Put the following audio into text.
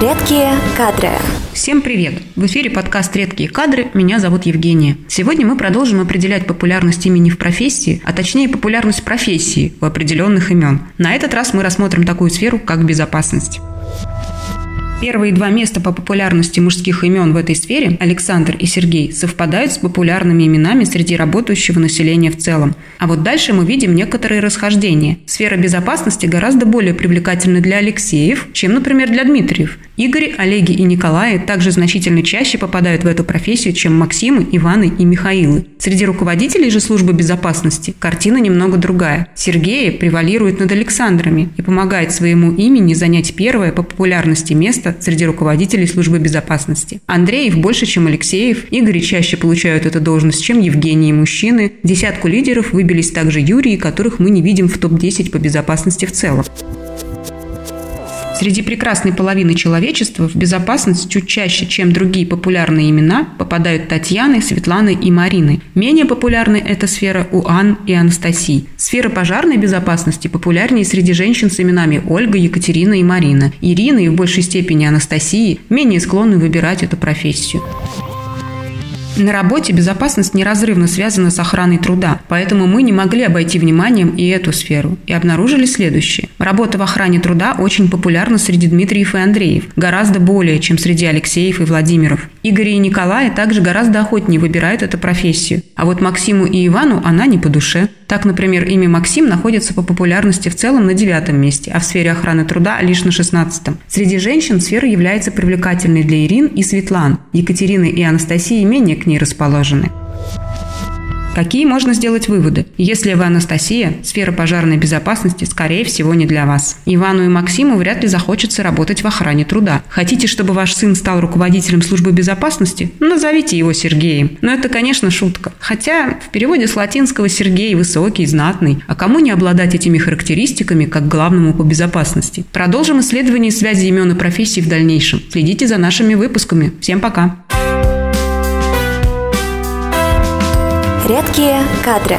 Редкие кадры. Всем привет! В эфире подкаст «Редкие кадры». Меня зовут Евгения. Сегодня мы продолжим определять популярность имени в профессии, а точнее популярность профессии у определенных имен. На этот раз мы рассмотрим такую сферу, как безопасность. Первые два места по популярности мужских имен в этой сфере, Александр и Сергей, совпадают с популярными именами среди работающего населения в целом. А вот дальше мы видим некоторые расхождения. Сфера безопасности гораздо более привлекательна для Алексеев, чем, например, для Дмитриев. Игорь, Олеги и Николаи также значительно чаще попадают в эту профессию, чем Максимы, Иваны и Михаилы. Среди руководителей же службы безопасности картина немного другая. Сергея превалирует над Александрами и помогает своему имени занять первое по популярности место среди руководителей службы безопасности. Андреев больше, чем Алексеев, Игорь чаще получают эту должность, чем Евгений и мужчины. Десятку лидеров выбились также Юрии, которых мы не видим в топ-10 по безопасности в целом. Среди прекрасной половины человечества в безопасность чуть чаще, чем другие популярные имена, попадают Татьяны, Светланы и Марины. Менее популярны эта сфера у Ан и Анастасии. Сфера пожарной безопасности популярнее среди женщин с именами Ольга, Екатерина и Марина. Ирина и в большей степени Анастасии менее склонны выбирать эту профессию. На работе безопасность неразрывно связана с охраной труда, поэтому мы не могли обойти вниманием и эту сферу, и обнаружили следующее. Работа в охране труда очень популярна среди Дмитриев и Андреев, гораздо более, чем среди Алексеев и Владимиров. Игорь и Николай также гораздо охотнее выбирают эту профессию, а вот Максиму и Ивану она не по душе. Так, например, имя Максим находится по популярности в целом на девятом месте, а в сфере охраны труда лишь на шестнадцатом. Среди женщин сфера является привлекательной для Ирин и Светлан. Екатерины и Анастасии менее к ней расположены. Какие можно сделать выводы? Если вы Анастасия, сфера пожарной безопасности, скорее всего, не для вас. Ивану и Максиму вряд ли захочется работать в охране труда. Хотите, чтобы ваш сын стал руководителем службы безопасности? Назовите его Сергеем. Но это, конечно, шутка. Хотя в переводе с латинского Сергей высокий, знатный. А кому не обладать этими характеристиками как главному по безопасности? Продолжим исследование связи имен и профессий в дальнейшем. Следите за нашими выпусками. Всем пока! Редкие кадры.